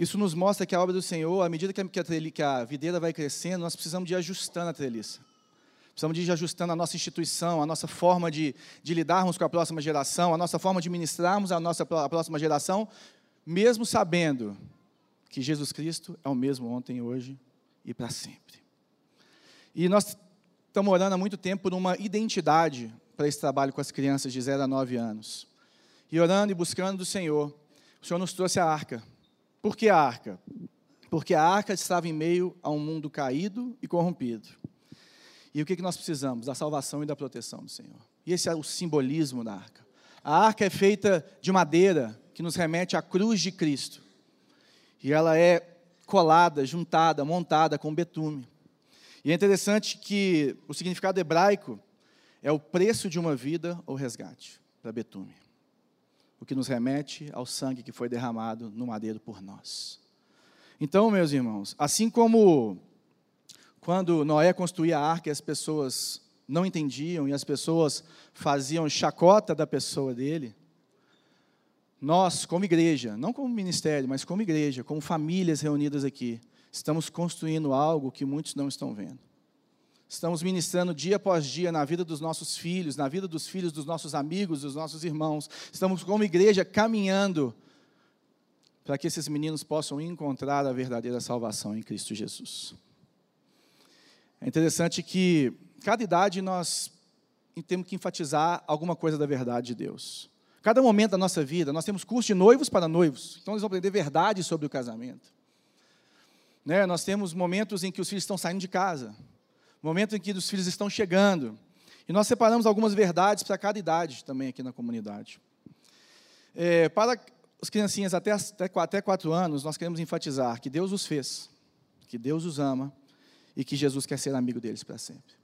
isso nos mostra que a obra do Senhor, à medida que a, que a videira vai crescendo, nós precisamos de ir ajustando a treliça. Precisamos de ir ajustando a nossa instituição, a nossa forma de, de lidarmos com a próxima geração, a nossa forma de ministrarmos a nossa a próxima geração, mesmo sabendo que Jesus Cristo é o mesmo ontem, hoje e para sempre. E nós estamos orando há muito tempo por uma identidade para esse trabalho com as crianças de 0 a 9 anos. E orando e buscando do Senhor, o Senhor nos trouxe a arca. Por que a arca? Porque a arca estava em meio a um mundo caído e corrompido. E o que nós precisamos? Da salvação e da proteção do Senhor. E esse é o simbolismo da arca. A arca é feita de madeira, que nos remete à cruz de Cristo. E ela é colada, juntada, montada com betume. E é interessante que o significado hebraico é o preço de uma vida ou resgate, para betume. O que nos remete ao sangue que foi derramado no madeiro por nós. Então, meus irmãos, assim como quando Noé construía a arca e as pessoas não entendiam e as pessoas faziam chacota da pessoa dele, nós, como igreja, não como ministério, mas como igreja, como famílias reunidas aqui, estamos construindo algo que muitos não estão vendo. Estamos ministrando dia após dia na vida dos nossos filhos, na vida dos filhos dos nossos amigos, dos nossos irmãos. Estamos, como igreja, caminhando para que esses meninos possam encontrar a verdadeira salvação em Cristo Jesus. É interessante que cada idade nós temos que enfatizar alguma coisa da verdade de Deus. Cada momento da nossa vida, nós temos curso de noivos para noivos, então eles vão aprender verdade sobre o casamento. Né? Nós temos momentos em que os filhos estão saindo de casa, momento em que os filhos estão chegando, e nós separamos algumas verdades para cada idade também aqui na comunidade. É, para as criancinhas até, até, quatro anos, nós queremos enfatizar que Deus os fez, que Deus os ama, e que Jesus quer ser amigo deles para sempre.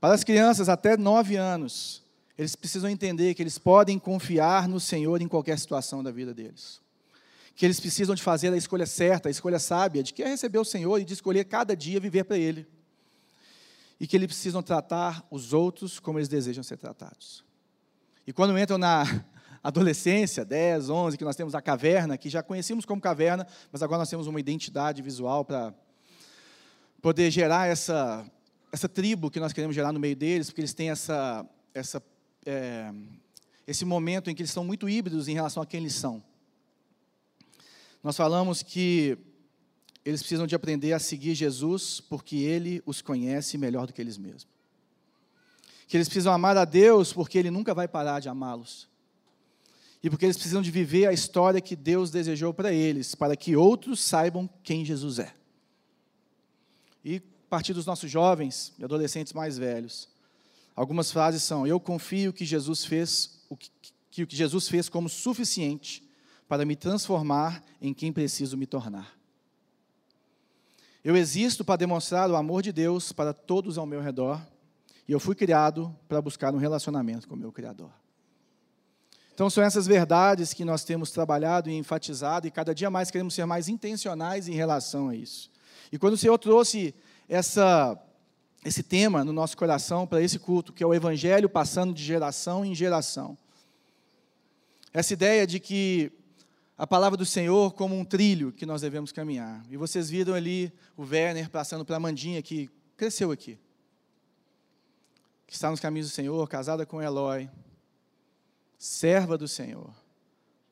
Para as crianças até nove anos, eles precisam entender que eles podem confiar no Senhor em qualquer situação da vida deles. Que eles precisam de fazer a escolha certa, a escolha sábia, de que é receber o Senhor e de escolher cada dia viver para Ele. E que eles precisam tratar os outros como eles desejam ser tratados. E quando entram na adolescência, 10, 11, que nós temos a caverna, que já conhecíamos como caverna, mas agora nós temos uma identidade visual para poder gerar essa, essa tribo que nós queremos gerar no meio deles, porque eles têm essa, essa, é, esse momento em que eles são muito híbridos em relação a quem eles são. Nós falamos que eles precisam de aprender a seguir Jesus, porque Ele os conhece melhor do que eles mesmos. Que eles precisam amar a Deus, porque Ele nunca vai parar de amá-los. E porque eles precisam de viver a história que Deus desejou para eles, para que outros saibam quem Jesus é. E a partir dos nossos jovens e adolescentes mais velhos, algumas frases são: Eu confio que Jesus fez o que, que o que Jesus fez como suficiente para me transformar em quem preciso me tornar. Eu existo para demonstrar o amor de Deus para todos ao meu redor, e eu fui criado para buscar um relacionamento com o meu Criador. Então, são essas verdades que nós temos trabalhado e enfatizado, e cada dia mais queremos ser mais intencionais em relação a isso. E quando o Senhor trouxe essa, esse tema no nosso coração para esse culto, que é o Evangelho passando de geração em geração, essa ideia de que a palavra do Senhor como um trilho que nós devemos caminhar. E vocês viram ali o Werner passando para a Mandinha, que cresceu aqui, que está nos caminhos do Senhor, casada com Eloy, serva do Senhor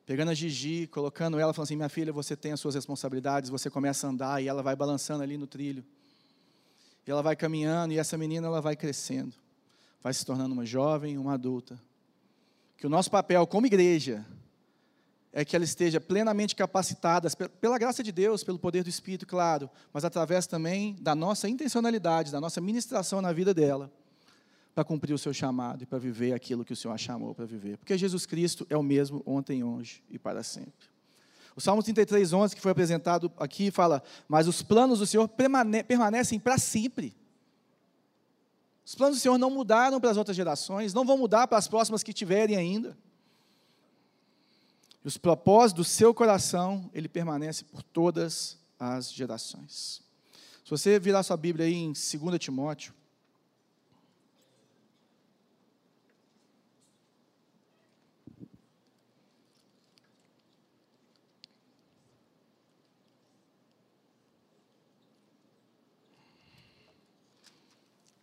pegando a Gigi, colocando ela, falando assim: minha filha, você tem as suas responsabilidades, você começa a andar e ela vai balançando ali no trilho. E ela vai caminhando e essa menina ela vai crescendo, vai se tornando uma jovem, uma adulta. Que o nosso papel como igreja é que ela esteja plenamente capacitada, pela graça de Deus, pelo poder do Espírito, claro, mas através também da nossa intencionalidade, da nossa ministração na vida dela, para cumprir o seu chamado e para viver aquilo que o Senhor a chamou para viver. Porque Jesus Cristo é o mesmo ontem, hoje e para sempre. O Salmo 33, 11, que foi apresentado aqui, fala: Mas os planos do Senhor permanecem para sempre. Os planos do Senhor não mudaram para as outras gerações, não vão mudar para as próximas que tiverem ainda. E os propósitos do seu coração, ele permanece por todas as gerações. Se você virar sua Bíblia aí em 2 Timóteo,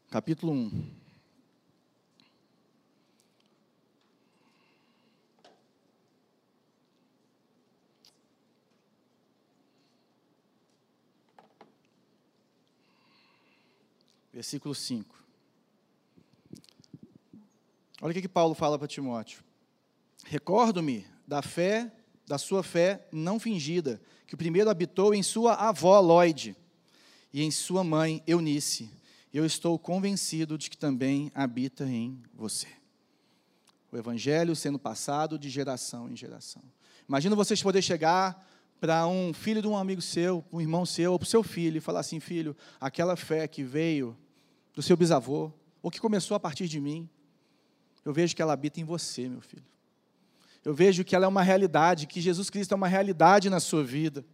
capítulo 1. Versículo 5. Olha o que, Paulo fala para Timóteo. Recordo-me da fé, da sua fé não fingida, que o primeiro habitou em sua avó Lloyd e em sua mãe Eunice. Eu estou convencido de que também habita em você. O evangelho sendo passado de geração em geração. Imagina vocês poder chegar para um filho de um amigo seu, um irmão seu, ou para o seu filho, e falar assim: filho, aquela fé que veio do seu bisavô, ou que começou a partir de mim, eu vejo que ela habita em você, meu filho. Eu vejo que ela é uma realidade, que Jesus Cristo é uma realidade na sua vida.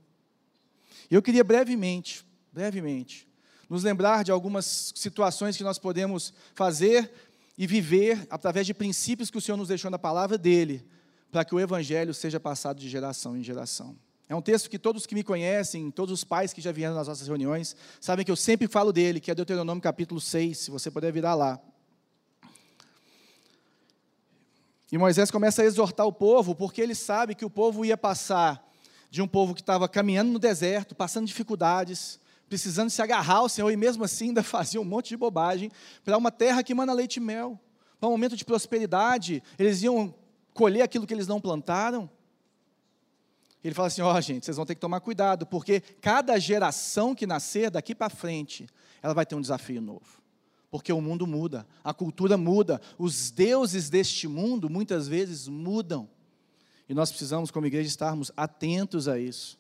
E eu queria brevemente, brevemente, nos lembrar de algumas situações que nós podemos fazer e viver através de princípios que o Senhor nos deixou na palavra dele, para que o evangelho seja passado de geração em geração. É um texto que todos que me conhecem, todos os pais que já vieram nas nossas reuniões, sabem que eu sempre falo dele, que é Deuteronômio capítulo 6, se você puder virar lá. E Moisés começa a exortar o povo, porque ele sabe que o povo ia passar de um povo que estava caminhando no deserto, passando dificuldades, precisando se agarrar ao Senhor, e mesmo assim ainda fazia um monte de bobagem, para uma terra que manda leite e mel. Para um momento de prosperidade, eles iam colher aquilo que eles não plantaram. Ele fala assim: ó, oh, gente, vocês vão ter que tomar cuidado, porque cada geração que nascer daqui para frente, ela vai ter um desafio novo porque o mundo muda, a cultura muda, os deuses deste mundo muitas vezes mudam. E nós precisamos, como igreja, estarmos atentos a isso,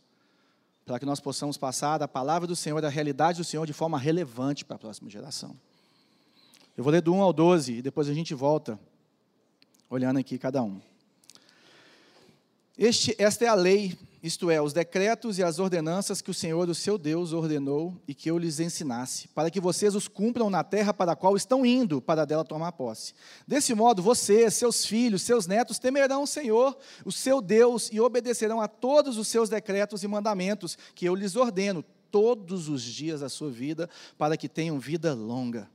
para que nós possamos passar da palavra do Senhor, da realidade do Senhor, de forma relevante para a próxima geração. Eu vou ler do 1 ao 12 e depois a gente volta, olhando aqui cada um. Este, esta é a lei isto é, os decretos e as ordenanças que o Senhor, o seu Deus, ordenou e que eu lhes ensinasse, para que vocês os cumpram na terra para a qual estão indo, para dela tomar posse. Desse modo, vocês, seus filhos, seus netos temerão o Senhor, o seu Deus, e obedecerão a todos os seus decretos e mandamentos que eu lhes ordeno todos os dias da sua vida, para que tenham vida longa.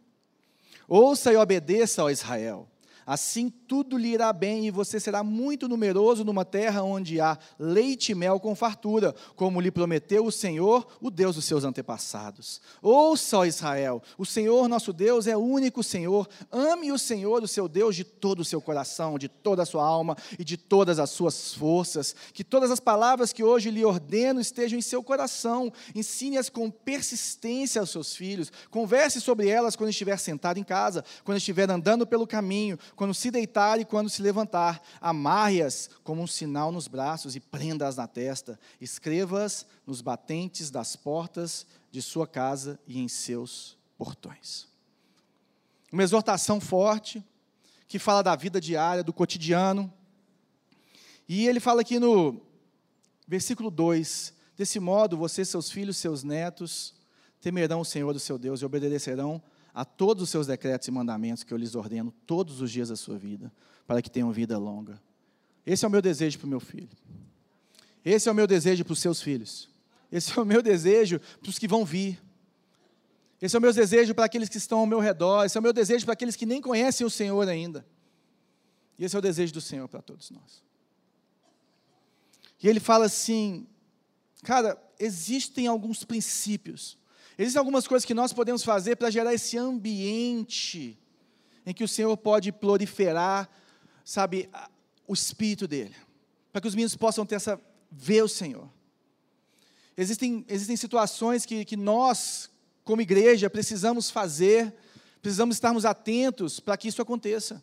Ouça e obedeça, ó Israel Assim tudo lhe irá bem e você será muito numeroso numa terra onde há leite e mel com fartura, como lhe prometeu o Senhor, o Deus dos seus antepassados. Ouça, ó Israel, o Senhor nosso Deus é o único Senhor. Ame o Senhor, o seu Deus, de todo o seu coração, de toda a sua alma e de todas as suas forças. Que todas as palavras que hoje lhe ordeno estejam em seu coração. Ensine-as com persistência aos seus filhos. Converse sobre elas quando estiver sentado em casa, quando estiver andando pelo caminho quando se deitar e quando se levantar. Amarre-as como um sinal nos braços e prenda-as na testa. Escreva-as nos batentes das portas de sua casa e em seus portões. Uma exortação forte, que fala da vida diária, do cotidiano. E ele fala aqui no versículo 2: Desse modo, você, seus filhos, seus netos, temerão o Senhor do seu Deus e obedecerão a todos os seus decretos e mandamentos que eu lhes ordeno todos os dias da sua vida, para que tenham vida longa. Esse é o meu desejo para o meu filho. Esse é o meu desejo para os seus filhos. Esse é o meu desejo para os que vão vir. Esse é o meu desejo para aqueles que estão ao meu redor. Esse é o meu desejo para aqueles que nem conhecem o Senhor ainda. E esse é o desejo do Senhor para todos nós. E ele fala assim, cara, existem alguns princípios Existem algumas coisas que nós podemos fazer para gerar esse ambiente em que o Senhor pode proliferar, sabe, o espírito dele, para que os meninos possam ter essa ver o Senhor. Existem, existem situações que, que nós, como igreja, precisamos fazer, precisamos estarmos atentos para que isso aconteça.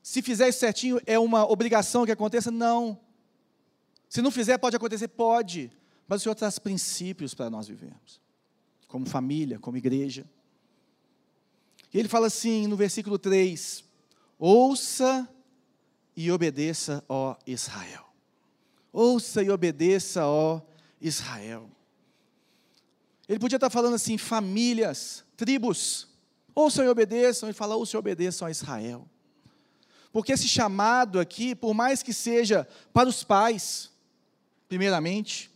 Se fizer isso certinho, é uma obrigação que aconteça? Não. Se não fizer, pode acontecer? Pode. Mas o Senhor traz princípios para nós vivermos como família, como igreja. E ele fala assim no versículo 3: Ouça e obedeça, ó Israel. Ouça e obedeça, ó Israel. Ele podia estar falando assim, famílias, tribos, ouçam e obedeçam. Ele fala, ouçam e obedeçam a Israel. Porque esse chamado aqui, por mais que seja para os pais, primeiramente,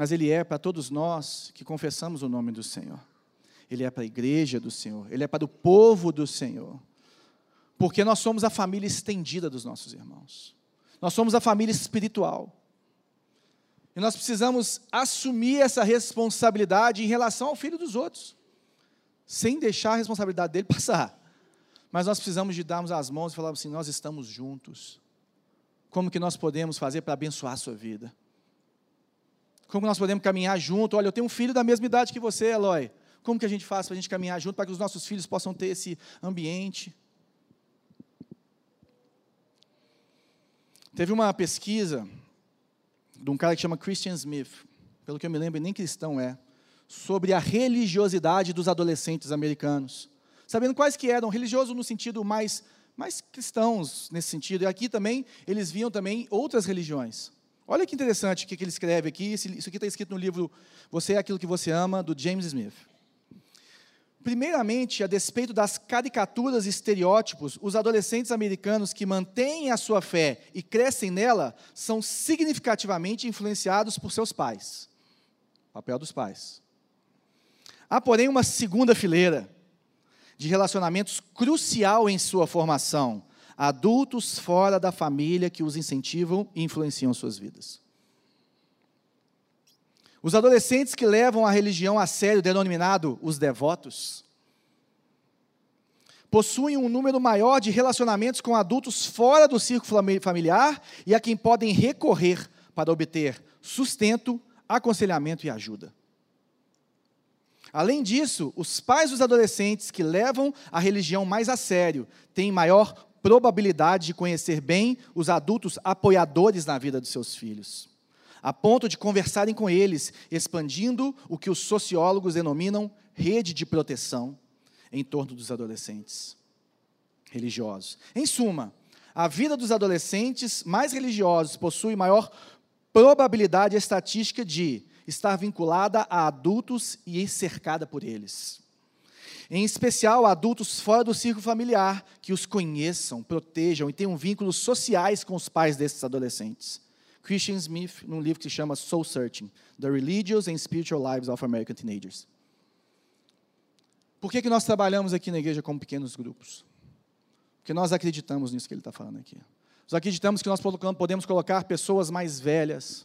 mas ele é para todos nós que confessamos o nome do Senhor. ele é para a igreja do Senhor, ele é para o povo do Senhor. Porque nós somos a família estendida dos nossos irmãos. Nós somos a família espiritual. E nós precisamos assumir essa responsabilidade em relação ao filho dos outros, sem deixar a responsabilidade dele passar. Mas nós precisamos de darmos as mãos e falar assim: nós estamos juntos. Como que nós podemos fazer para abençoar a sua vida? Como nós podemos caminhar junto? Olha, eu tenho um filho da mesma idade que você, Eloy. Como que a gente faz para a gente caminhar junto para que os nossos filhos possam ter esse ambiente? Teve uma pesquisa de um cara que chama Christian Smith, pelo que eu me lembro, nem cristão é, sobre a religiosidade dos adolescentes americanos. Sabendo quais que eram, religiosos no sentido mais, mais cristãos nesse sentido. E aqui também, eles viam também outras religiões. Olha que interessante o que ele escreve aqui. Isso aqui está escrito no livro Você é Aquilo que Você Ama, do James Smith. Primeiramente, a despeito das caricaturas e estereótipos, os adolescentes americanos que mantêm a sua fé e crescem nela são significativamente influenciados por seus pais. Papel dos pais. Há, porém, uma segunda fileira de relacionamentos crucial em sua formação, adultos fora da família que os incentivam e influenciam suas vidas. Os adolescentes que levam a religião a sério, denominado os devotos, possuem um número maior de relacionamentos com adultos fora do círculo familiar e a quem podem recorrer para obter sustento, aconselhamento e ajuda. Além disso, os pais dos adolescentes que levam a religião mais a sério têm maior probabilidade de conhecer bem os adultos apoiadores na vida dos seus filhos a ponto de conversarem com eles, expandindo o que os sociólogos denominam rede de proteção em torno dos adolescentes religiosos. Em suma, a vida dos adolescentes mais religiosos possui maior probabilidade estatística de estar vinculada a adultos e cercada por eles. Em especial, adultos fora do círculo familiar, que os conheçam, protejam e tenham vínculos sociais com os pais desses adolescentes. Christian Smith, num livro que se chama Soul Searching: The Religious and Spiritual Lives of American Teenagers. Por que, que nós trabalhamos aqui na igreja como pequenos grupos? Porque nós acreditamos nisso que ele está falando aqui. Nós acreditamos que nós podemos colocar pessoas mais velhas,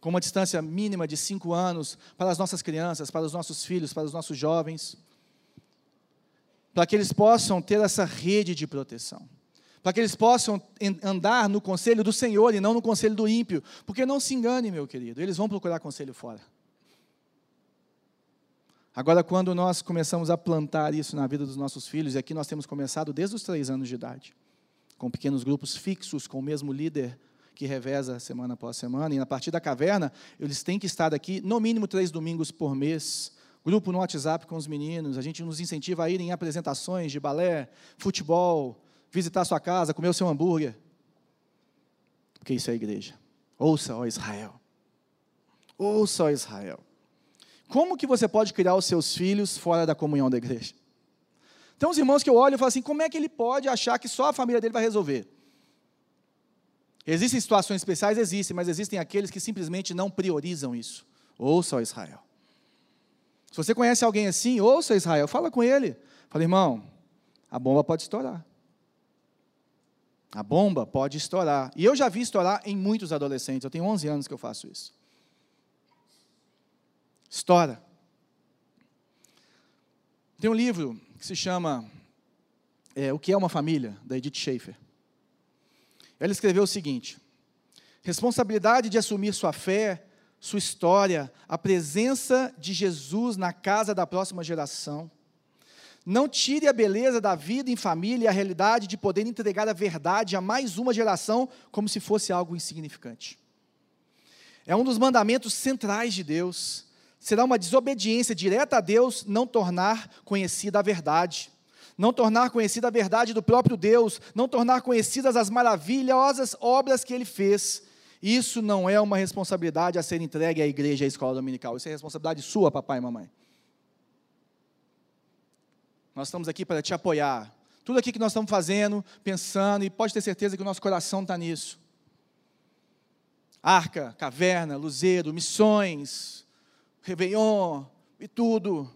com uma distância mínima de cinco anos, para as nossas crianças, para os nossos filhos, para os nossos jovens, para que eles possam ter essa rede de proteção para que eles possam andar no conselho do Senhor e não no conselho do ímpio. Porque não se engane, meu querido, eles vão procurar conselho fora. Agora, quando nós começamos a plantar isso na vida dos nossos filhos, e aqui nós temos começado desde os três anos de idade, com pequenos grupos fixos, com o mesmo líder que reveza semana após semana, e a partir da caverna, eles têm que estar aqui no mínimo três domingos por mês, grupo no WhatsApp com os meninos, a gente nos incentiva a ir em apresentações de balé, futebol, visitar a sua casa, comer o seu hambúrguer. Porque isso é a igreja. Ouça, ó Israel. Ouça, ó Israel. Como que você pode criar os seus filhos fora da comunhão da igreja? Então, os irmãos que eu olho e falo assim: como é que ele pode achar que só a família dele vai resolver? Existem situações especiais? Existem, mas existem aqueles que simplesmente não priorizam isso. Ouça, ó Israel. Se você conhece alguém assim, ouça Israel, fala com ele. Fala, irmão, a bomba pode estourar. A bomba pode estourar. E eu já vi estourar em muitos adolescentes. Eu tenho 11 anos que eu faço isso. Estoura. Tem um livro que se chama é, O que é uma família, da Edith Schaefer. Ela escreveu o seguinte: responsabilidade de assumir sua fé, sua história, a presença de Jesus na casa da próxima geração não tire a beleza da vida em família e a realidade de poder entregar a verdade a mais uma geração como se fosse algo insignificante. É um dos mandamentos centrais de Deus. Será uma desobediência direta a Deus não tornar conhecida a verdade, não tornar conhecida a verdade do próprio Deus, não tornar conhecidas as maravilhosas obras que Ele fez. Isso não é uma responsabilidade a ser entregue à igreja e à escola dominical. Isso é responsabilidade sua, papai e mamãe. Nós estamos aqui para te apoiar. Tudo aqui que nós estamos fazendo, pensando, e pode ter certeza que o nosso coração está nisso. Arca, caverna, luzeiro, missões, Réveillon e tudo.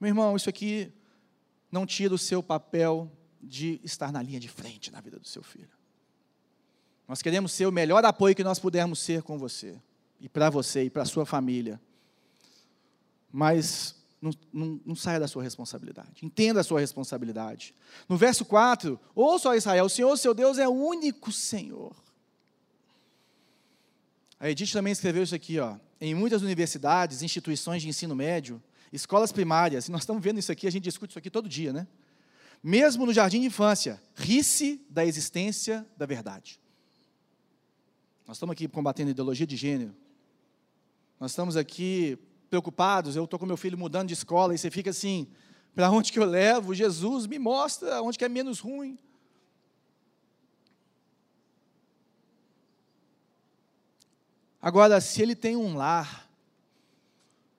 Meu irmão, isso aqui não tira o seu papel de estar na linha de frente na vida do seu filho. Nós queremos ser o melhor apoio que nós pudermos ser com você, e para você, e para a sua família. Mas não, não, não, saia da sua responsabilidade. Entenda a sua responsabilidade. No verso 4, ouça, Israel, o Senhor, seu Deus, é o único Senhor. A Edith também escreveu isso aqui, ó. Em muitas universidades, instituições de ensino médio, escolas primárias, e nós estamos vendo isso aqui, a gente discute isso aqui todo dia, né? Mesmo no jardim de infância, ri-se da existência da verdade. Nós estamos aqui combatendo ideologia de gênero. Nós estamos aqui preocupados, eu estou com meu filho mudando de escola, e você fica assim, para onde que eu levo? Jesus me mostra onde que é menos ruim. Agora, se ele tem um lar,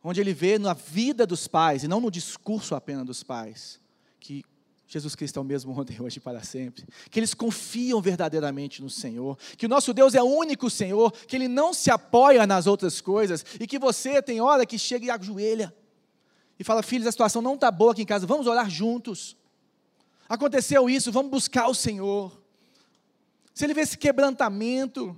onde ele vê na vida dos pais, e não no discurso apenas dos pais, que Jesus Cristo é o mesmo ontem, hoje e para sempre. Que eles confiam verdadeiramente no Senhor. Que o nosso Deus é o único Senhor. Que Ele não se apoia nas outras coisas. E que você tem hora que chega e ajoelha. E fala, filhos, a situação não está boa aqui em casa. Vamos orar juntos. Aconteceu isso, vamos buscar o Senhor. Se ele vê esse quebrantamento,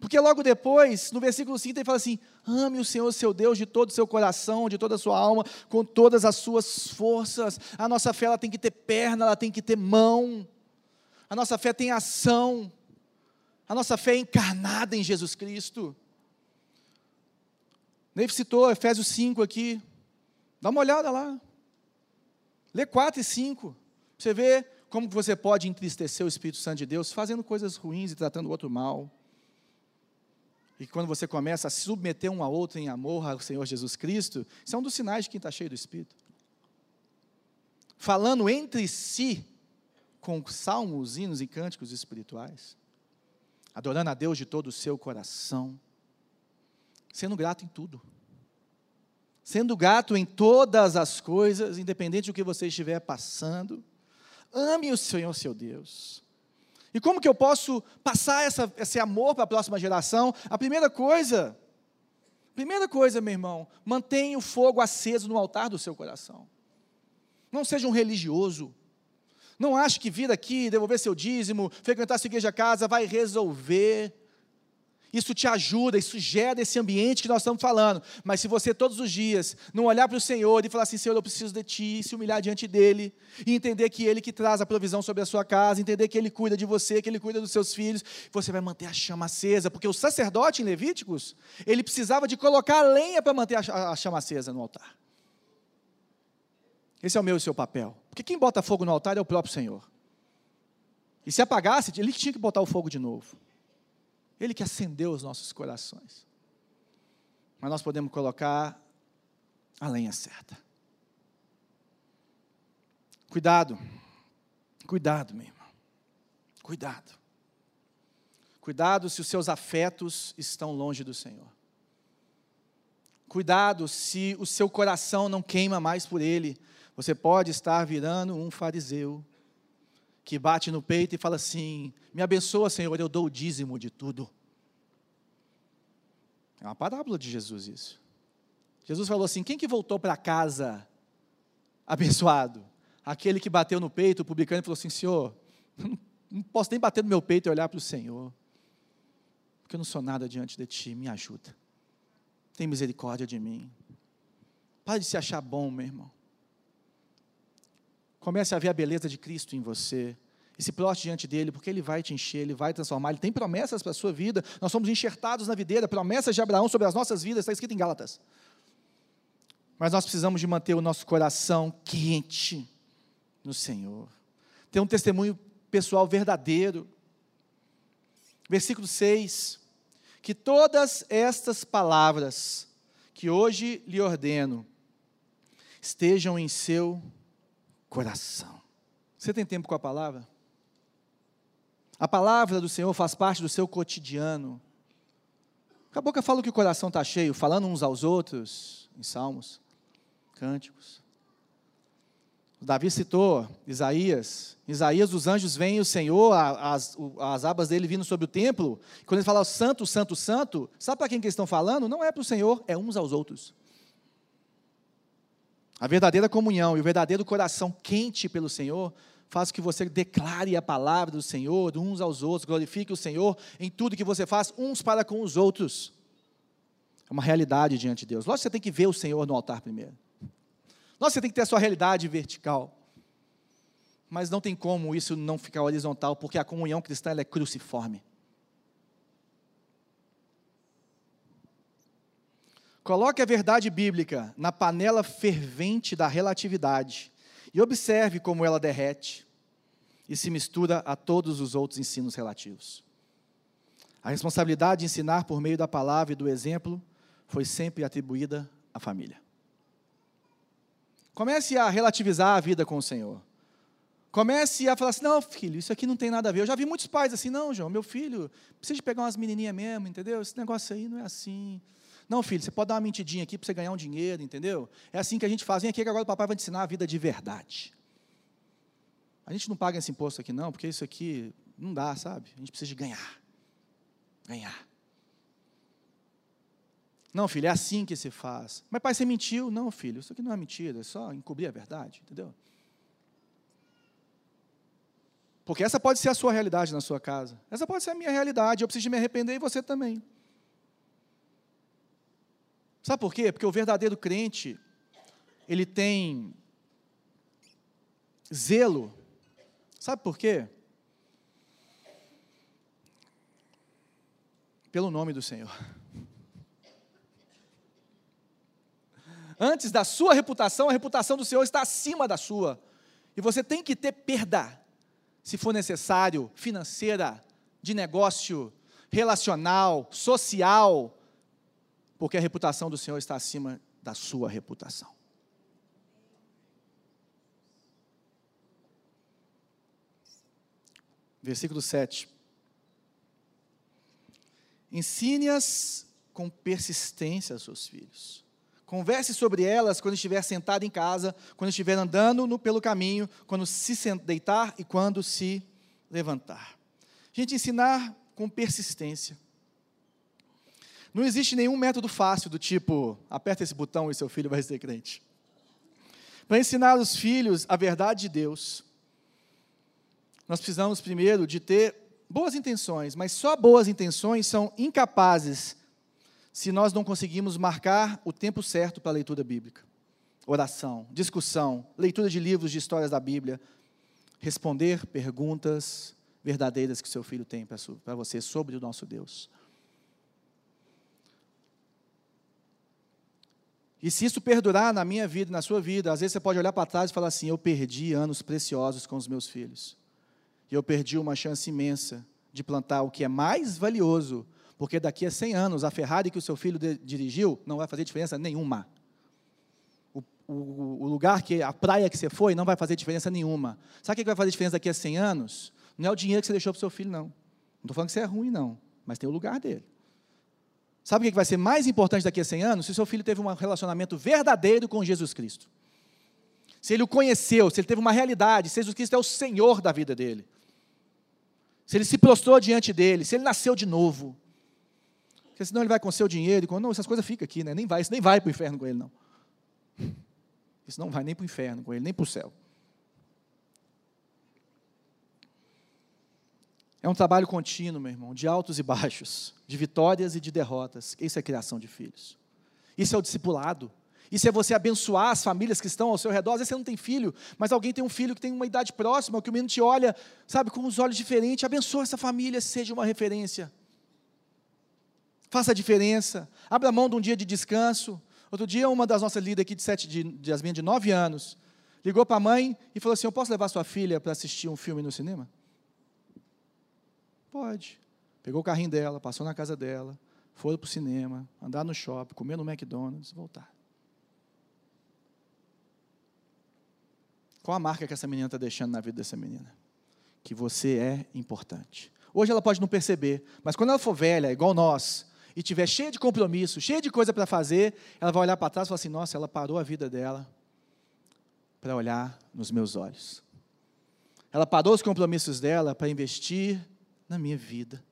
porque logo depois, no versículo 5, ele fala assim: ame o Senhor seu Deus de todo o seu coração, de toda a sua alma, com todas as suas forças. A nossa fé ela tem que ter perna, ela tem que ter mão. A nossa fé tem ação. A nossa fé é encarnada em Jesus Cristo. Neve citou Efésios 5 aqui. Dá uma olhada lá. Lê 4 e 5. Você vê como você pode entristecer o Espírito Santo de Deus fazendo coisas ruins e tratando o outro mal. E quando você começa a submeter um a outro em amor ao Senhor Jesus Cristo, isso é um dos sinais de quem está cheio do Espírito. Falando entre si, com salmos, hinos e cânticos espirituais, adorando a Deus de todo o seu coração, sendo grato em tudo, sendo grato em todas as coisas, independente do que você estiver passando, ame o Senhor seu Deus, e como que eu posso passar essa, esse amor para a próxima geração? A primeira coisa, primeira coisa, meu irmão, mantenha o fogo aceso no altar do seu coração. Não seja um religioso. Não ache que vir aqui, devolver seu dízimo, frequentar sua igreja casa vai resolver isso te ajuda, isso gera esse ambiente que nós estamos falando. Mas se você todos os dias não olhar para o Senhor e falar assim, Senhor, eu preciso de Ti, se humilhar diante dEle, e entender que Ele que traz a provisão sobre a sua casa, entender que Ele cuida de você, que Ele cuida dos seus filhos, você vai manter a chama acesa. Porque o sacerdote em Levíticos, ele precisava de colocar a lenha para manter a chama acesa no altar. Esse é o meu e o seu papel. Porque quem bota fogo no altar é o próprio Senhor. E se apagasse, ele tinha que botar o fogo de novo. Ele que acendeu os nossos corações. Mas nós podemos colocar a lenha certa. Cuidado, cuidado, meu irmão. Cuidado. Cuidado se os seus afetos estão longe do Senhor. Cuidado se o seu coração não queima mais por Ele. Você pode estar virando um fariseu que bate no peito e fala assim: Me abençoa, Senhor, eu dou o dízimo de tudo. É uma parábola de Jesus isso. Jesus falou assim: Quem que voltou para casa abençoado? Aquele que bateu no peito, o publicano, e falou assim: Senhor, não posso nem bater no meu peito e olhar para o Senhor, porque eu não sou nada diante de Ti, me ajuda. Tem misericórdia de mim. Pare de se achar bom, meu irmão. Comece a ver a beleza de Cristo em você. E se proste diante dele, porque ele vai te encher, ele vai transformar, ele tem promessas para a sua vida. Nós somos enxertados na videira, promessas de Abraão sobre as nossas vidas, está escrito em Gálatas. Mas nós precisamos de manter o nosso coração quente no Senhor. Ter um testemunho pessoal verdadeiro. Versículo 6. Que todas estas palavras que hoje lhe ordeno estejam em seu coração. Você tem tempo com a palavra? A palavra do Senhor faz parte do seu cotidiano. A boca fala que o coração está cheio, falando uns aos outros, em salmos, cânticos. Davi citou Isaías. Isaías, os anjos veem o Senhor, as, as abas dele vindo sobre o templo. Quando ele fala santo, santo, santo, sabe para quem que eles estão falando? Não é para o Senhor, é uns aos outros. A verdadeira comunhão e o verdadeiro coração quente pelo Senhor faz que você declare a palavra do Senhor uns aos outros, glorifique o Senhor em tudo que você faz, uns para com os outros. É uma realidade diante de Deus. Lógico que você tem que ver o Senhor no altar primeiro. Que você tem que ter a sua realidade vertical. Mas não tem como isso não ficar horizontal, porque a comunhão cristã é cruciforme. Coloque a verdade bíblica na panela fervente da relatividade e observe como ela derrete e se mistura a todos os outros ensinos relativos. A responsabilidade de ensinar por meio da palavra e do exemplo foi sempre atribuída à família. Comece a relativizar a vida com o Senhor. Comece a falar assim: não, filho, isso aqui não tem nada a ver. Eu já vi muitos pais assim: não, João, meu filho precisa de pegar umas menininhas mesmo, entendeu? Esse negócio aí não é assim. Não, filho, você pode dar uma mentidinha aqui para você ganhar um dinheiro, entendeu? É assim que a gente faz. Vem aqui que agora o papai vai te ensinar a vida de verdade. A gente não paga esse imposto aqui, não, porque isso aqui não dá, sabe? A gente precisa de ganhar. Ganhar. Não, filho, é assim que se faz. Mas pai, você mentiu? Não, filho, isso aqui não é mentira, é só encobrir a verdade, entendeu? Porque essa pode ser a sua realidade na sua casa. Essa pode ser a minha realidade. Eu preciso me arrepender e você também. Sabe por quê? Porque o verdadeiro crente, ele tem zelo. Sabe por quê? Pelo nome do Senhor. Antes da sua reputação, a reputação do Senhor está acima da sua. E você tem que ter perda, se for necessário, financeira, de negócio, relacional, social, porque a reputação do Senhor está acima da sua reputação. Versículo 7. Ensine-as com persistência aos seus filhos Converse sobre elas quando estiver sentado em casa, quando estiver andando no, pelo caminho, quando se deitar e quando se levantar. Gente, ensinar com persistência. Não existe nenhum método fácil do tipo, aperta esse botão e seu filho vai ser crente. Para ensinar os filhos a verdade de Deus, nós precisamos primeiro de ter boas intenções, mas só boas intenções são incapazes se nós não conseguimos marcar o tempo certo para a leitura bíblica. Oração, discussão, leitura de livros de histórias da Bíblia, responder perguntas verdadeiras que seu filho tem para você sobre o nosso Deus. E se isso perdurar na minha vida, na sua vida, às vezes você pode olhar para trás e falar assim: eu perdi anos preciosos com os meus filhos. E eu perdi uma chance imensa de plantar o que é mais valioso porque daqui a 100 anos, a Ferrari que o seu filho dirigiu não vai fazer diferença nenhuma. O, o, o, lugar que, a praia que você foi, não vai fazer diferença nenhuma. Sabe o que vai fazer diferença daqui a 100 anos? Não é o dinheiro que você deixou para o seu filho, não. Não estou falando que você é ruim, não. Mas tem o lugar dele. Sabe o que vai ser mais importante daqui a 100 anos? Se seu filho teve um relacionamento verdadeiro com Jesus Cristo. Se ele o conheceu, se ele teve uma realidade, se Jesus Cristo é o Senhor da vida dele. Se ele se prostrou diante dele, se ele nasceu de novo. Porque senão ele vai com seu dinheiro, e com, não, essas coisas ficam aqui, né? nem vai, isso nem vai para o inferno com ele, não. Isso não vai nem para o inferno com ele, nem para o céu. É um trabalho contínuo, meu irmão, de altos e baixos, de vitórias e de derrotas. Isso é criação de filhos. Isso é o discipulado. Isso é você abençoar as famílias que estão ao seu redor. Às vezes você não tem filho, mas alguém tem um filho que tem uma idade próxima, que o menino te olha, sabe, com os olhos diferentes. Abençoa essa família, seja uma referência. Faça a diferença. Abra mão de um dia de descanso. Outro dia, uma das nossas líderes aqui de sete, de, de de nove anos, ligou para a mãe e falou assim: Eu posso levar sua filha para assistir um filme no cinema? Pode. Pegou o carrinho dela, passou na casa dela, foram para o cinema, andar no shopping, comer no McDonald's, voltar. Qual a marca que essa menina está deixando na vida dessa menina? Que você é importante. Hoje ela pode não perceber, mas quando ela for velha, igual nós, e tiver cheia de compromisso, cheia de coisa para fazer, ela vai olhar para trás e falar assim: nossa, ela parou a vida dela para olhar nos meus olhos. Ela parou os compromissos dela para investir na minha vida.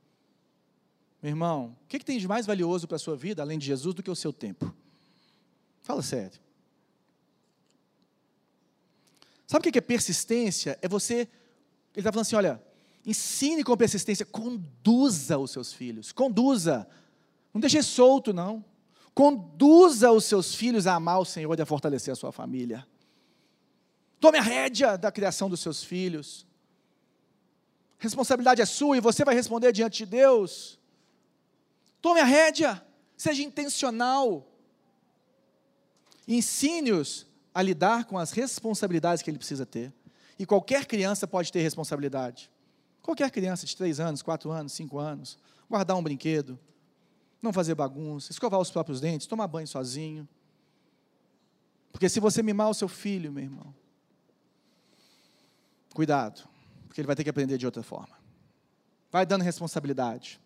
Meu irmão, o que, que tem de mais valioso para a sua vida, além de Jesus, do que o seu tempo? Fala sério. Sabe o que é persistência? É você. Ele está falando assim: olha, ensine com persistência, conduza os seus filhos, conduza. Não deixe solto, não. Conduza os seus filhos a amar o Senhor e a fortalecer a sua família. Tome a rédea da criação dos seus filhos. Responsabilidade é sua e você vai responder diante de Deus. Tome a rédea, seja intencional. Ensine-os a lidar com as responsabilidades que ele precisa ter. E qualquer criança pode ter responsabilidade. Qualquer criança de 3 anos, 4 anos, 5 anos. Guardar um brinquedo, não fazer bagunça, escovar os próprios dentes, tomar banho sozinho. Porque se você mimar o seu filho, meu irmão, cuidado, porque ele vai ter que aprender de outra forma. Vai dando responsabilidade.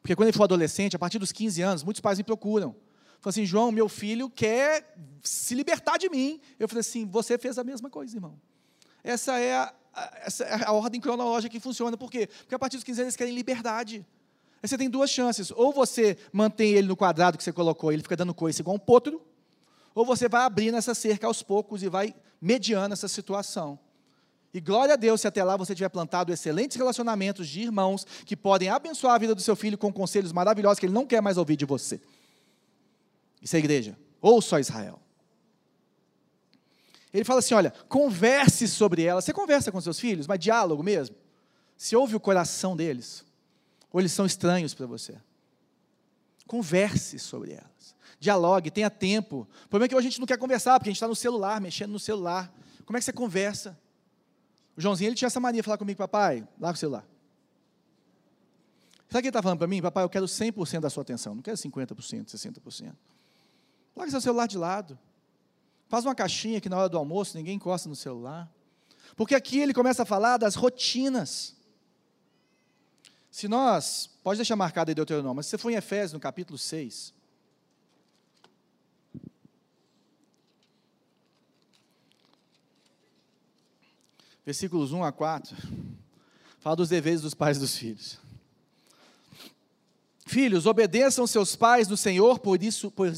Porque quando ele for adolescente, a partir dos 15 anos, muitos pais me procuram. Falam assim, João, meu filho quer se libertar de mim. Eu falei assim, você fez a mesma coisa, irmão. Essa é a, essa é a ordem cronológica que funciona. Por quê? Porque a partir dos 15 anos eles querem liberdade. Aí você tem duas chances. Ou você mantém ele no quadrado que você colocou, ele fica dando coisa igual um potro, ou você vai abrindo essa cerca aos poucos e vai mediando essa situação. E glória a Deus se até lá você tiver plantado excelentes relacionamentos de irmãos que podem abençoar a vida do seu filho com conselhos maravilhosos que ele não quer mais ouvir de você. Isso é igreja. Ou só Israel. Ele fala assim: olha, converse sobre ela. Você conversa com seus filhos, mas diálogo mesmo. Se ouve o coração deles, ou eles são estranhos para você. Converse sobre elas. Dialogue, tenha tempo. O problema é que hoje a gente não quer conversar, porque a gente está no celular, mexendo no celular. Como é que você conversa? O Joãozinho, ele tinha essa mania de falar comigo, papai, larga o celular. Sabe o que ele está falando para mim? Papai, eu quero 100% da sua atenção, não quero 50%, 60%. Larga seu celular de lado. Faz uma caixinha que na hora do almoço ninguém encosta no celular. Porque aqui ele começa a falar das rotinas. Se nós, pode deixar marcado aí Deuteronômio, mas se você for em Efésios, no capítulo 6, versículos 1 a 4, fala dos deveres dos pais e dos filhos. Filhos, obedeçam seus pais no Senhor, por isso, por,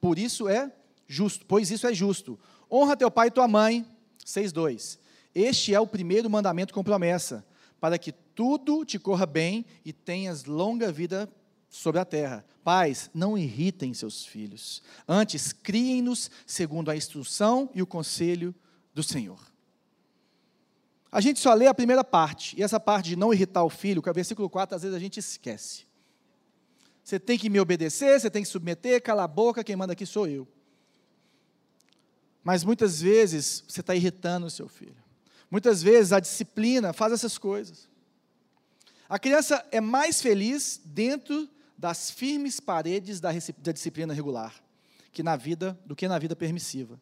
por, isso é justo, pois isso é justo. Honra teu pai e tua mãe. 6:2. Este é o primeiro mandamento com promessa, para que tudo te corra bem e tenhas longa vida sobre a terra. Pais, não irritem seus filhos. Antes, criem-nos segundo a instrução e o conselho do Senhor. A gente só lê a primeira parte, e essa parte de não irritar o filho, que é o versículo 4, às vezes a gente esquece. Você tem que me obedecer, você tem que submeter, cala a boca, quem manda aqui sou eu. Mas muitas vezes você está irritando o seu filho. Muitas vezes a disciplina faz essas coisas. A criança é mais feliz dentro das firmes paredes da, da disciplina regular que na vida do que na vida permissiva.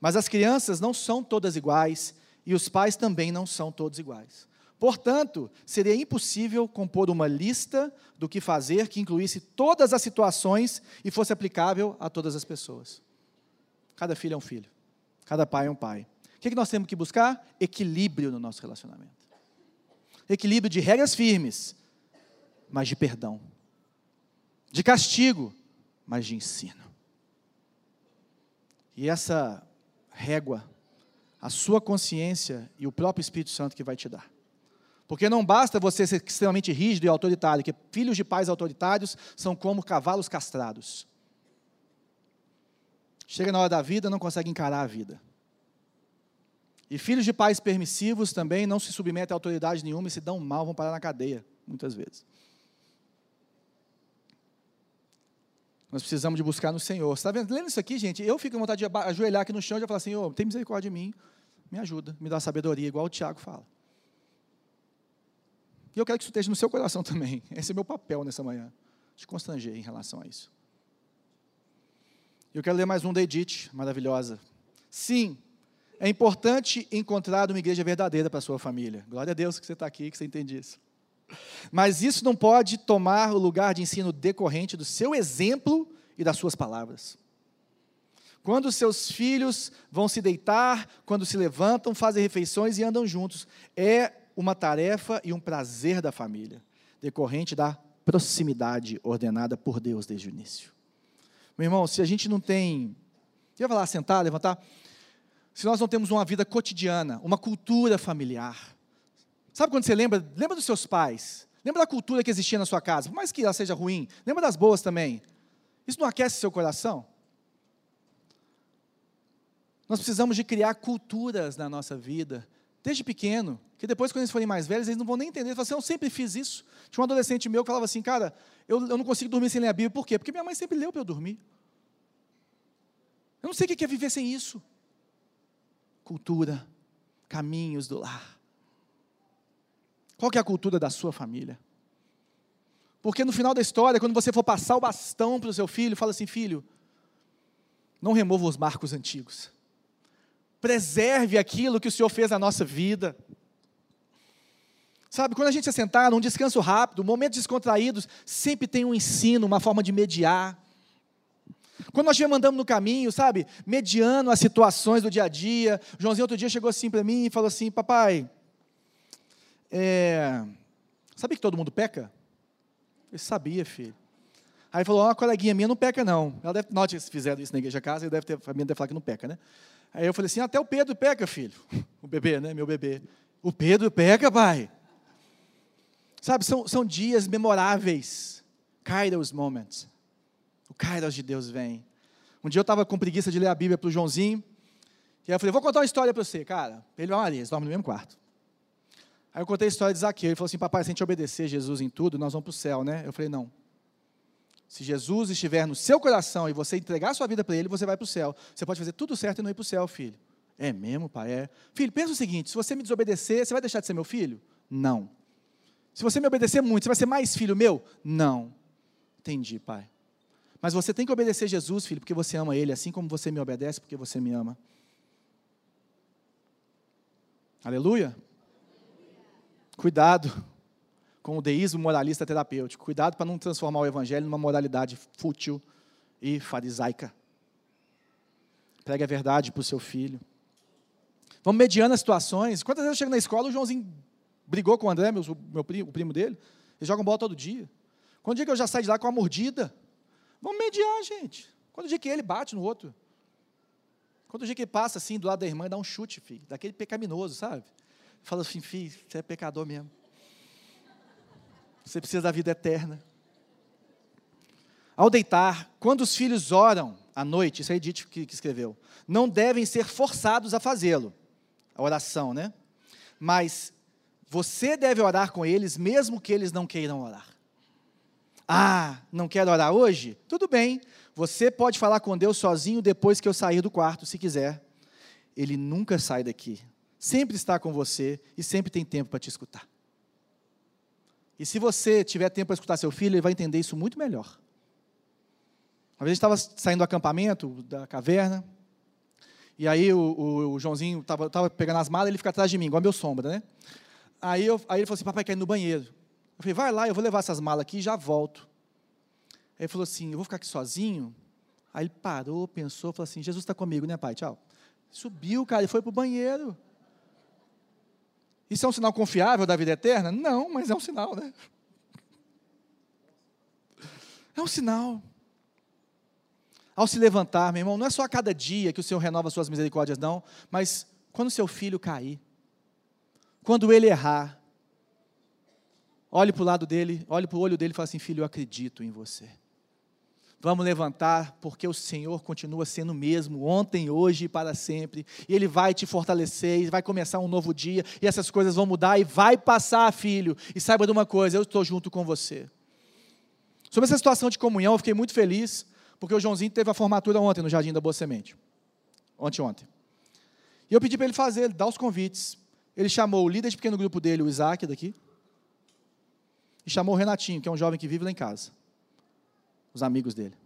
Mas as crianças não são todas iguais e os pais também não são todos iguais. Portanto, seria impossível compor uma lista do que fazer que incluísse todas as situações e fosse aplicável a todas as pessoas. Cada filho é um filho, cada pai é um pai. O que, é que nós temos que buscar? Equilíbrio no nosso relacionamento. Equilíbrio de regras firmes, mas de perdão. De castigo, mas de ensino. E essa régua a sua consciência e o próprio Espírito Santo que vai te dar. Porque não basta você ser extremamente rígido e autoritário, que filhos de pais autoritários são como cavalos castrados. Chega na hora da vida, não consegue encarar a vida. E filhos de pais permissivos também não se submetem a autoridade nenhuma e se dão mal, vão parar na cadeia, muitas vezes. Nós precisamos de buscar no Senhor. Você está vendo? Lendo isso aqui, gente, eu fico com vontade de ajoelhar aqui no chão e já falar, Senhor, tem misericórdia de mim, me ajuda, me dá sabedoria, igual o Tiago fala. E eu quero que isso esteja no seu coração também. Esse é meu papel nessa manhã. Te constranger em relação a isso. Eu quero ler mais um da Edith, maravilhosa. Sim, é importante encontrar uma igreja verdadeira para a sua família. Glória a Deus que você está aqui, que você entende isso. Mas isso não pode tomar o lugar de ensino decorrente do seu exemplo e das suas palavras. Quando seus filhos vão se deitar, quando se levantam, fazem refeições e andam juntos, é uma tarefa e um prazer da família, decorrente da proximidade ordenada por Deus desde o início. Meu irmão, se a gente não tem. Eu ia falar sentar, levantar. se nós não temos uma vida cotidiana, uma cultura familiar. Sabe quando você lembra? Lembra dos seus pais. Lembra da cultura que existia na sua casa, por mais que ela seja ruim. Lembra das boas também. Isso não aquece seu coração? Nós precisamos de criar culturas na nossa vida, desde pequeno, que depois, quando eles forem mais velhos, eles não vão nem entender. Eles falam assim, eu sempre fiz isso. Tinha um adolescente meu que falava assim, cara, eu, eu não consigo dormir sem ler a Bíblia. Por quê? Porque minha mãe sempre leu para eu dormir. Eu não sei o que é viver sem isso. Cultura, caminhos do lar. Qual que é a cultura da sua família? Porque no final da história, quando você for passar o bastão para o seu filho, fala assim, filho, não remova os marcos antigos. Preserve aquilo que o Senhor fez na nossa vida. Sabe, quando a gente se sentar num descanso rápido, momentos descontraídos, sempre tem um ensino, uma forma de mediar. Quando nós estivermos andando no caminho, sabe, mediando as situações do dia a dia, Joãozinho outro dia chegou assim para mim e falou assim: Papai, é, sabe que todo mundo peca? Eu sabia, filho. Aí falou: Uma coleguinha minha não peca, não. Ela deve, note, se fizeram isso na igreja casa, deve ter, a família deve falar que não peca, né? Aí eu falei assim: Até o Pedro peca, filho. O bebê, né? Meu bebê. O Pedro peca, pai. Sabe, são, são dias memoráveis. Kairos moments. O Kairos de Deus vem. Um dia eu estava com preguiça de ler a Bíblia para o Joãozinho. E aí eu falei, vou contar uma história para você, cara. Ele e a Maria, eles dormem no mesmo quarto. Aí eu contei a história de Zaqueu. Ele falou assim, papai, se a gente obedecer Jesus em tudo, nós vamos para o céu, né? Eu falei, não. Se Jesus estiver no seu coração e você entregar a sua vida para Ele, você vai para o céu. Você pode fazer tudo certo e não ir para o céu, filho. É mesmo, pai? É. Filho, pensa o seguinte: se você me desobedecer, você vai deixar de ser meu filho? Não. Se você me obedecer muito, você vai ser mais filho meu? Não. Entendi, pai. Mas você tem que obedecer Jesus, filho, porque você ama Ele, assim como você me obedece, porque você me ama. Aleluia? Cuidado com o deísmo moralista terapêutico. Cuidado para não transformar o evangelho numa moralidade fútil e farisaica. Pregue a verdade para o seu filho. Vamos mediando as situações. Quantas vezes eu chego na escola, o Joãozinho brigou com o André, meu, meu primo, o primo dele. Eles jogam bola todo dia. Quando dia que eu já saio de lá com uma mordida? Vamos mediar, gente. Quando dia que ele bate no outro. Quando dia que ele passa assim do lado da irmã e dá um chute, filho, daquele pecaminoso, sabe? Fala assim, filho, você é pecador mesmo. Você precisa da vida eterna. Ao deitar, quando os filhos oram à noite, isso é Edith que, que escreveu, não devem ser forçados a fazê-lo, a oração, né? Mas você deve orar com eles, mesmo que eles não queiram orar. Ah, não quero orar hoje? Tudo bem, você pode falar com Deus sozinho depois que eu sair do quarto, se quiser. Ele nunca sai daqui, sempre está com você e sempre tem tempo para te escutar. E se você tiver tempo para escutar seu filho, ele vai entender isso muito melhor. Uma vez estava saindo do acampamento, da caverna, e aí o, o, o Joãozinho estava pegando as malas, ele fica atrás de mim, igual meu sombra, né? Aí, eu, aí ele falou assim, papai, quer ir no banheiro. Eu falei, vai lá, eu vou levar essas malas aqui e já volto. Aí ele falou assim, eu vou ficar aqui sozinho? Aí ele parou, pensou, falou assim, Jesus está comigo, né, pai? Tchau. Subiu, cara, e foi para o banheiro. Isso é um sinal confiável da vida eterna? Não, mas é um sinal, né? É um sinal. Ao se levantar, meu irmão, não é só a cada dia que o Senhor renova suas misericórdias, não, mas quando seu filho cair, quando ele errar, Olhe para o lado dele, olhe para o olho dele e fale assim: Filho, eu acredito em você. Vamos levantar, porque o Senhor continua sendo o mesmo, ontem, hoje e para sempre. E Ele vai te fortalecer, e vai começar um novo dia, e essas coisas vão mudar, e vai passar, filho. E saiba de uma coisa: eu estou junto com você. Sobre essa situação de comunhão, eu fiquei muito feliz, porque o Joãozinho teve a formatura ontem no Jardim da Boa Semente. Ontem, ontem. E eu pedi para ele fazer, dar os convites. Ele chamou o líder de pequeno grupo dele, o Isaac, daqui e chamou o Renatinho, que é um jovem que vive lá em casa. Os amigos dele.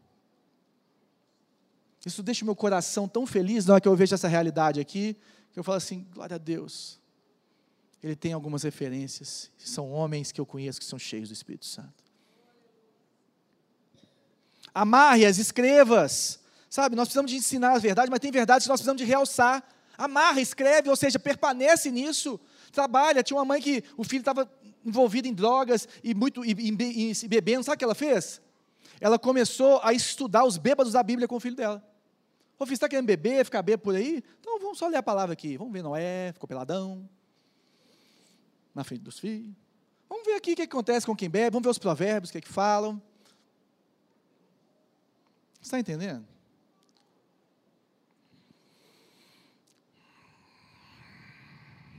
Isso deixa meu coração tão feliz na hora que eu vejo essa realidade aqui, que eu falo assim: glória a Deus. Ele tem algumas referências, são homens que eu conheço que são cheios do Espírito Santo. Amarre-as, escrevas. Sabe, nós precisamos de ensinar a verdade, mas tem verdades que nós precisamos de realçar. Amarra, escreve, ou seja, permanece nisso. Trabalha. Tinha uma mãe que o filho estava envolvida em drogas e muito e, e, e bebendo, sabe o que ela fez? Ela começou a estudar os bêbados da Bíblia com o filho dela. Ô filho, você está querendo beber, ficar bêbado por aí? Então vamos só ler a palavra aqui. Vamos ver Noé, ficou peladão. Na frente dos filhos. Vamos ver aqui o que acontece com quem bebe, vamos ver os provérbios, o que, é que falam. Está entendendo?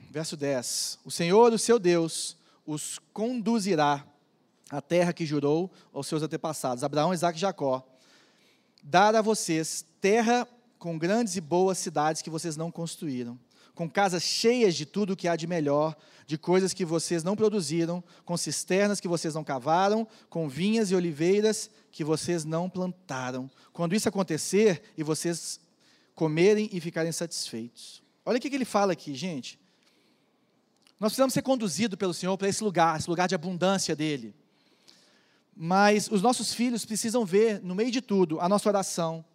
Verso 10: O Senhor, o seu Deus, os conduzirá à terra que jurou aos seus antepassados, Abraão, Isaac e Jacó, dar a vocês terra com grandes e boas cidades que vocês não construíram, com casas cheias de tudo que há de melhor, de coisas que vocês não produziram, com cisternas que vocês não cavaram, com vinhas e oliveiras que vocês não plantaram. Quando isso acontecer e vocês comerem e ficarem satisfeitos. Olha o que ele fala aqui, gente. Nós precisamos ser conduzidos pelo Senhor para esse lugar, esse lugar de abundância dele. Mas os nossos filhos precisam ver, no meio de tudo, a nossa oração,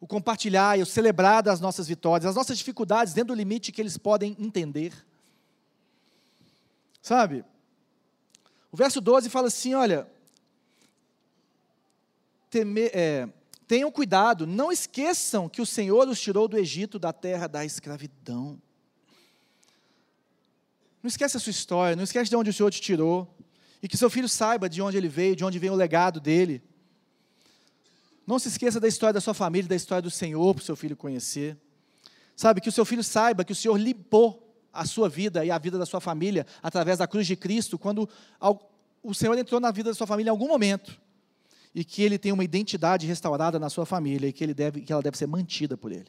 o compartilhar e o celebrar das nossas vitórias, as nossas dificuldades dentro do limite que eles podem entender. Sabe? O verso 12 fala assim: olha, temer, é, tenham cuidado, não esqueçam que o Senhor os tirou do Egito, da terra da escravidão. Não esquece a sua história, não esquece de onde o Senhor te tirou. E que seu filho saiba de onde ele veio, de onde vem o legado dele. Não se esqueça da história da sua família, da história do Senhor, para o seu filho conhecer. Sabe, que o seu filho saiba que o Senhor limpou a sua vida e a vida da sua família através da cruz de Cristo, quando o Senhor entrou na vida da sua família em algum momento. E que ele tem uma identidade restaurada na sua família e que, ele deve, que ela deve ser mantida por ele.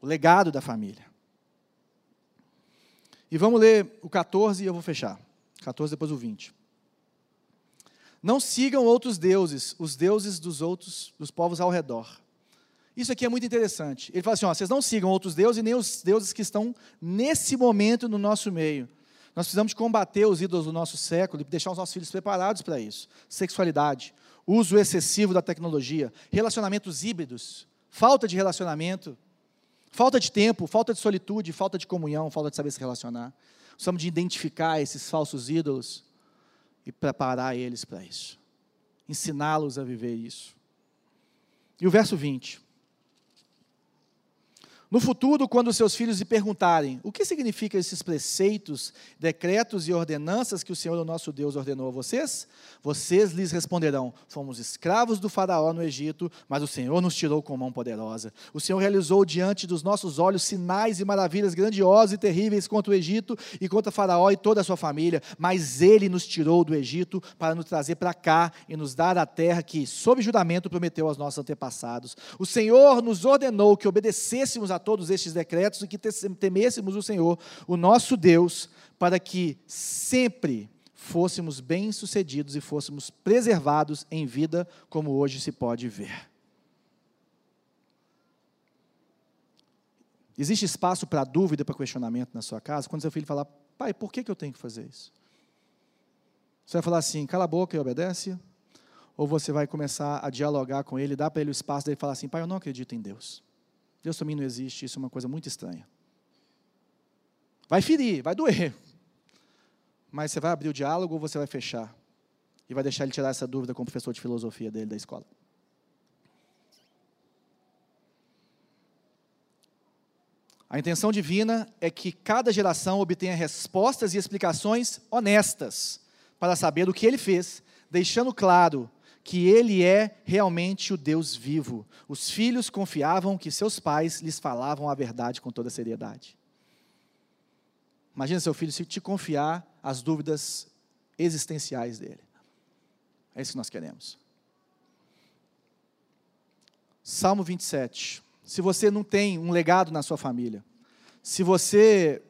O legado da família. E vamos ler o 14 e eu vou fechar. 14, depois o 20. Não sigam outros deuses, os deuses dos outros, dos povos ao redor. Isso aqui é muito interessante. Ele fala assim: ó, vocês não sigam outros deuses e nem os deuses que estão nesse momento no nosso meio. Nós precisamos combater os ídolos do nosso século e deixar os nossos filhos preparados para isso. Sexualidade, uso excessivo da tecnologia, relacionamentos híbridos, falta de relacionamento, Falta de tempo, falta de solitude, falta de comunhão, falta de saber se relacionar. Precisamos de identificar esses falsos ídolos e preparar eles para isso. Ensiná-los a viver isso. E o verso 20. No futuro, quando seus filhos lhe perguntarem o que significam esses preceitos, decretos e ordenanças que o Senhor, o nosso Deus, ordenou a vocês, vocês lhes responderão: Fomos escravos do Faraó no Egito, mas o Senhor nos tirou com mão poderosa. O Senhor realizou diante dos nossos olhos sinais e maravilhas grandiosas e terríveis contra o Egito e contra Faraó e toda a sua família, mas ele nos tirou do Egito para nos trazer para cá e nos dar a terra que, sob juramento, prometeu aos nossos antepassados. O Senhor nos ordenou que obedecêssemos a a todos estes decretos e que temêssemos o Senhor, o nosso Deus, para que sempre fôssemos bem-sucedidos e fôssemos preservados em vida, como hoje se pode ver. Existe espaço para dúvida, para questionamento na sua casa? Quando seu filho falar, pai, por que, que eu tenho que fazer isso? Você vai falar assim, cala a boca e obedece? Ou você vai começar a dialogar com ele, dar para ele o espaço dele falar assim, pai, eu não acredito em Deus. Deus também não existe, isso é uma coisa muito estranha. Vai ferir, vai doer. Mas você vai abrir o diálogo ou você vai fechar? E vai deixar ele tirar essa dúvida com o professor de filosofia dele da escola. A intenção divina é que cada geração obtenha respostas e explicações honestas para saber o que ele fez, deixando claro que ele é realmente o Deus vivo. Os filhos confiavam que seus pais lhes falavam a verdade com toda seriedade. Imagina seu filho se te confiar as dúvidas existenciais dele. É isso que nós queremos. Salmo 27. Se você não tem um legado na sua família, se você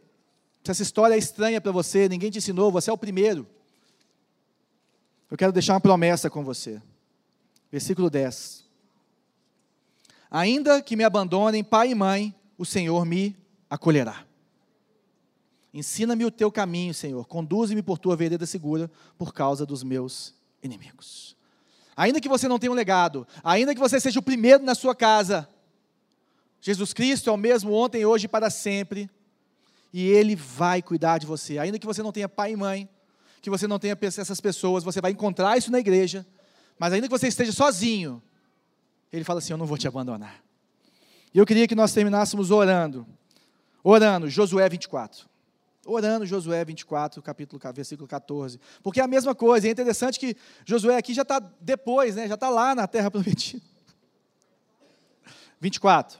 se essa história é estranha para você, ninguém te ensinou, você é o primeiro. Eu quero deixar uma promessa com você. Versículo 10. Ainda que me abandonem pai e mãe, o Senhor me acolherá. Ensina-me o teu caminho, Senhor. Conduze-me por tua vereda segura, por causa dos meus inimigos. Ainda que você não tenha um legado, ainda que você seja o primeiro na sua casa, Jesus Cristo é o mesmo ontem, hoje e para sempre, e Ele vai cuidar de você. Ainda que você não tenha pai e mãe, que você não tenha essas pessoas, você vai encontrar isso na igreja, mas ainda que você esteja sozinho, Ele fala assim: Eu não vou te abandonar. E eu queria que nós terminássemos orando. Orando, Josué 24. Orando, Josué 24, capítulo, versículo 14. Porque é a mesma coisa. É interessante que Josué aqui já está depois, né? já está lá na terra prometida. 24.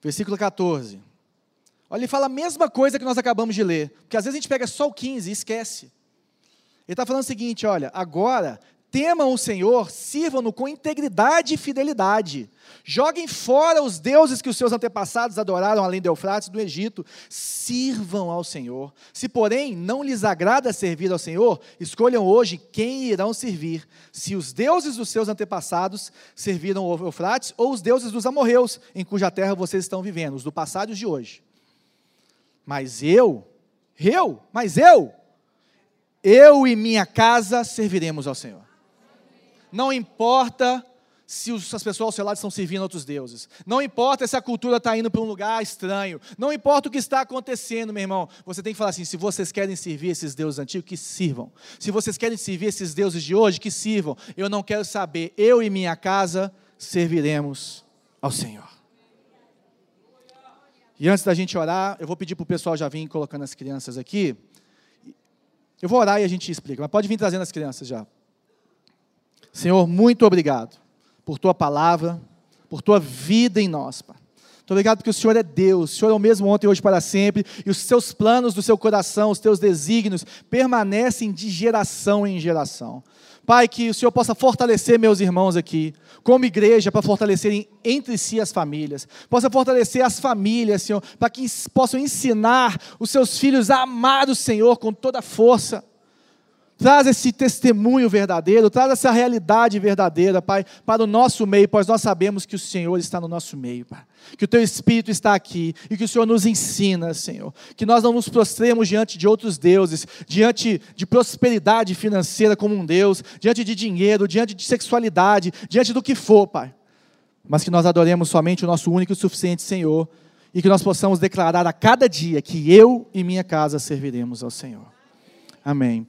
Versículo 14. Olha, ele fala a mesma coisa que nós acabamos de ler. Porque às vezes a gente pega só o 15 e esquece. Ele está falando o seguinte: olha, agora temam o Senhor, sirvam-no com integridade e fidelidade. Joguem fora os deuses que os seus antepassados adoraram além do Eufrates do Egito. Sirvam ao Senhor. Se, porém, não lhes agrada servir ao Senhor, escolham hoje quem irão servir. Se os deuses dos seus antepassados serviram o Eufrates ou os deuses dos amorreus, em cuja terra vocês estão vivendo, os do passado e os de hoje. Mas eu, eu, mas eu, eu e minha casa serviremos ao Senhor. Não importa se as pessoas ao seu lado estão servindo outros deuses. Não importa se a cultura está indo para um lugar estranho. Não importa o que está acontecendo, meu irmão. Você tem que falar assim: se vocês querem servir esses deuses antigos, que sirvam. Se vocês querem servir esses deuses de hoje, que sirvam. Eu não quero saber. Eu e minha casa serviremos ao Senhor. E antes da gente orar, eu vou pedir para o pessoal já vir colocando as crianças aqui. Eu vou orar e a gente explica, mas pode vir trazendo as crianças já. Senhor, muito obrigado por tua palavra, por tua vida em nós, Pai. Muito obrigado porque o Senhor é Deus, o Senhor é o mesmo ontem, hoje, para sempre, e os seus planos do seu coração, os teus desígnios, permanecem de geração em geração. Pai, que o Senhor possa fortalecer meus irmãos aqui, como igreja, para fortalecerem entre si as famílias, possa fortalecer as famílias, Senhor, para que possam ensinar os seus filhos a amar o Senhor com toda a força Traz esse testemunho verdadeiro, traz essa realidade verdadeira, Pai, para o nosso meio, pois nós sabemos que o Senhor está no nosso meio, Pai. Que o Teu Espírito está aqui e que o Senhor nos ensina, Senhor. Que nós não nos prostremos diante de outros deuses, diante de prosperidade financeira como um Deus, diante de dinheiro, diante de sexualidade, diante do que for, Pai. Mas que nós adoremos somente o nosso único e suficiente Senhor e que nós possamos declarar a cada dia que eu e minha casa serviremos ao Senhor. Amém.